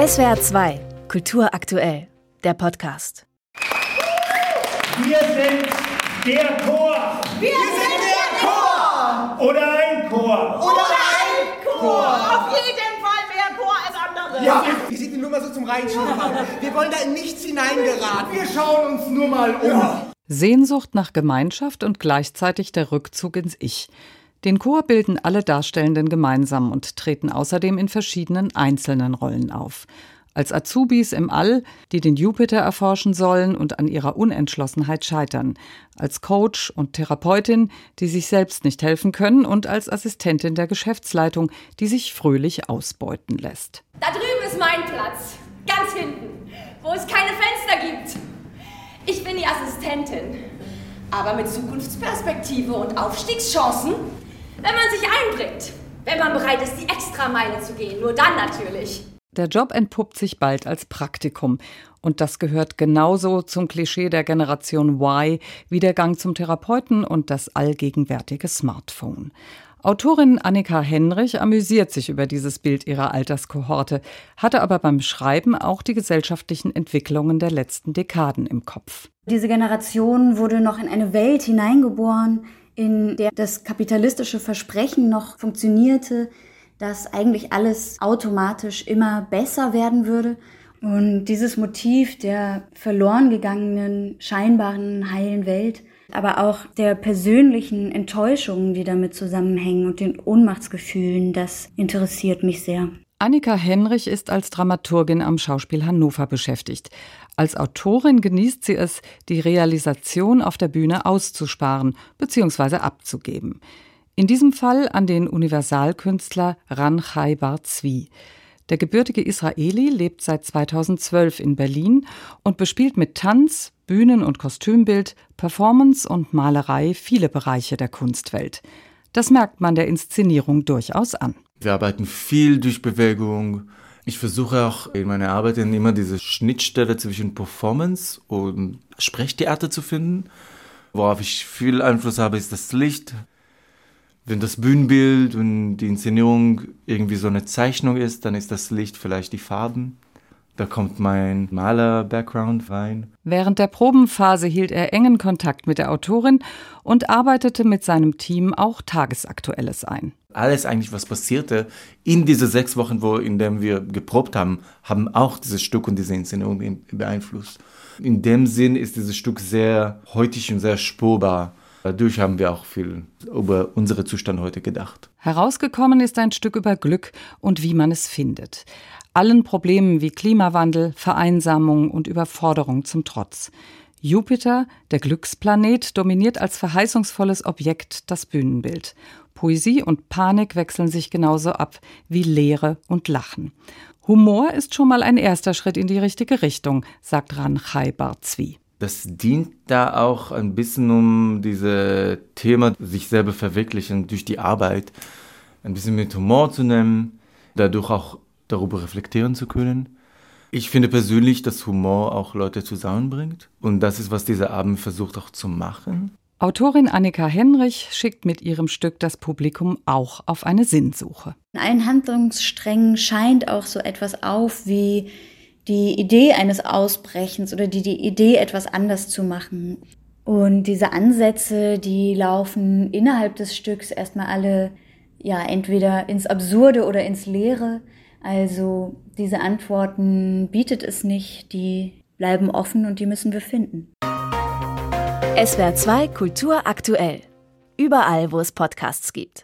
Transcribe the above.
SWR 2, Kultur aktuell, der Podcast. Wir sind der Chor. Wir sind der Chor. Oder ein Chor. Oder ein Chor. Auf jeden Fall mehr Chor als andere. Ja, wie sieht die Nummer so zum Reinschieben aus? Wir wollen da in nichts hineingeraten. Wir schauen uns nur mal um. Sehnsucht nach Gemeinschaft und gleichzeitig der Rückzug ins Ich. Den Chor bilden alle Darstellenden gemeinsam und treten außerdem in verschiedenen einzelnen Rollen auf. Als Azubis im All, die den Jupiter erforschen sollen und an ihrer Unentschlossenheit scheitern. Als Coach und Therapeutin, die sich selbst nicht helfen können. Und als Assistentin der Geschäftsleitung, die sich fröhlich ausbeuten lässt. Da drüben ist mein Platz. Ganz hinten. Wo es keine Fenster gibt. Ich bin die Assistentin. Aber mit Zukunftsperspektive und Aufstiegschancen wenn man sich einbringt. Wenn man bereit ist, die Extrameile zu gehen. Nur dann natürlich. Der Job entpuppt sich bald als Praktikum. Und das gehört genauso zum Klischee der Generation Y wie der Gang zum Therapeuten und das allgegenwärtige Smartphone. Autorin Annika Henrich amüsiert sich über dieses Bild ihrer Alterskohorte, hatte aber beim Schreiben auch die gesellschaftlichen Entwicklungen der letzten Dekaden im Kopf. Diese Generation wurde noch in eine Welt hineingeboren, in der das kapitalistische Versprechen noch funktionierte, dass eigentlich alles automatisch immer besser werden würde. Und dieses Motiv der verloren gegangenen, scheinbaren, heilen Welt, aber auch der persönlichen Enttäuschungen, die damit zusammenhängen und den Ohnmachtsgefühlen, das interessiert mich sehr. Annika Henrich ist als Dramaturgin am Schauspiel Hannover beschäftigt. Als Autorin genießt sie es, die Realisation auf der Bühne auszusparen bzw. abzugeben. In diesem Fall an den Universalkünstler Ran Chaibar Zwi. Der gebürtige Israeli lebt seit 2012 in Berlin und bespielt mit Tanz, Bühnen- und Kostümbild, Performance und Malerei viele Bereiche der Kunstwelt. Das merkt man der Inszenierung durchaus an. Wir arbeiten viel durch Bewegung. Ich versuche auch in meiner Arbeit immer diese Schnittstelle zwischen Performance und Sprechtheater zu finden. Worauf ich viel Einfluss habe, ist das Licht. Wenn das Bühnenbild und die Inszenierung irgendwie so eine Zeichnung ist, dann ist das Licht vielleicht die Farben. Da kommt mein Maler-Background rein. Während der Probenphase hielt er engen Kontakt mit der Autorin und arbeitete mit seinem Team auch Tagesaktuelles ein. Alles eigentlich, was passierte in diese sechs Wochen, wo, in denen wir geprobt haben, haben auch dieses Stück und diese Inszenierung beeinflusst. In dem Sinn ist dieses Stück sehr heutig und sehr spurbar. Dadurch haben wir auch viel über unsere Zustand heute gedacht. Herausgekommen ist ein Stück über Glück und wie man es findet. Allen Problemen wie Klimawandel, Vereinsamung und Überforderung zum Trotz. Jupiter, der Glücksplanet, dominiert als verheißungsvolles Objekt das Bühnenbild. Poesie und Panik wechseln sich genauso ab wie Leere und Lachen. Humor ist schon mal ein erster Schritt in die richtige Richtung, sagt Ranchai Barzwi. Das dient da auch ein bisschen um dieses Thema, sich selber verwirklichen durch die Arbeit, ein bisschen mit Humor zu nehmen, dadurch auch darüber reflektieren zu können. Ich finde persönlich, dass Humor auch Leute zusammenbringt. Und das ist, was dieser Abend versucht auch zu machen. Autorin Annika Henrich schickt mit ihrem Stück das Publikum auch auf eine Sinnsuche. In allen Handlungssträngen scheint auch so etwas auf wie die Idee eines Ausbrechens oder die, die Idee, etwas anders zu machen. Und diese Ansätze, die laufen innerhalb des Stücks erstmal alle, ja, entweder ins Absurde oder ins Leere. Also diese Antworten bietet es nicht, die bleiben offen und die müssen wir finden. SWR 2 Kultur aktuell. Überall, wo es Podcasts gibt.